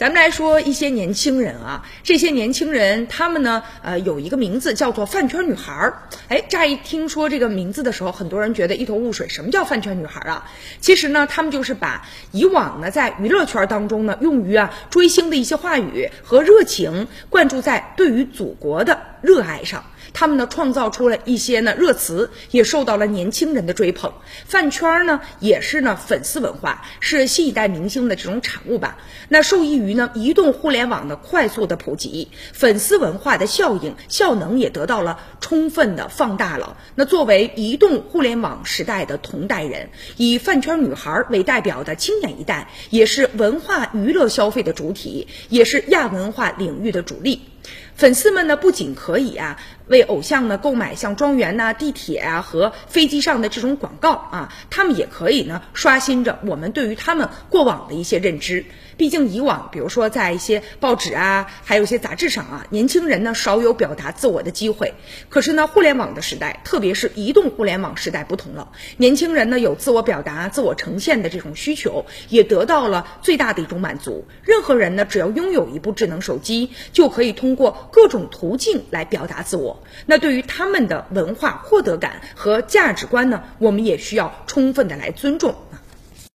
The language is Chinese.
咱们来说一些年轻人啊，这些年轻人他们呢，呃，有一个名字叫做饭圈女孩儿。哎，乍一听说这个名字的时候，很多人觉得一头雾水，什么叫饭圈女孩儿啊？其实呢，他们就是把以往呢在娱乐圈当中呢用于啊追星的一些话语和热情灌注在对于祖国的热爱上。他们呢创造出了一些呢热词，也受到了年轻人的追捧。饭圈呢也是呢粉丝文化，是新一代明星的这种产物吧。那受益于呢移动互联网的快速的普及，粉丝文化的效应效能也得到了充分的放大了。那作为移动互联网时代的同代人，以饭圈女孩为代表的青年一代，也是文化娱乐消费的主体，也是亚文化领域的主力。粉丝们呢，不仅可以啊为偶像呢购买像庄园呐、地铁啊和飞机上的这种广告啊，他们也可以呢刷新着我们对于他们过往的一些认知。毕竟以往，比如说在一些报纸啊，还有一些杂志上啊，年轻人呢少有表达自我的机会。可是呢，互联网的时代，特别是移动互联网时代不同了，年轻人呢有自我表达、自我呈现的这种需求，也得到了最大的一种满足。任何人呢，只要拥有一部智能手机，就可以通过各种途径来表达自我。那对于他们的文化获得感和价值观呢，我们也需要充分的来尊重。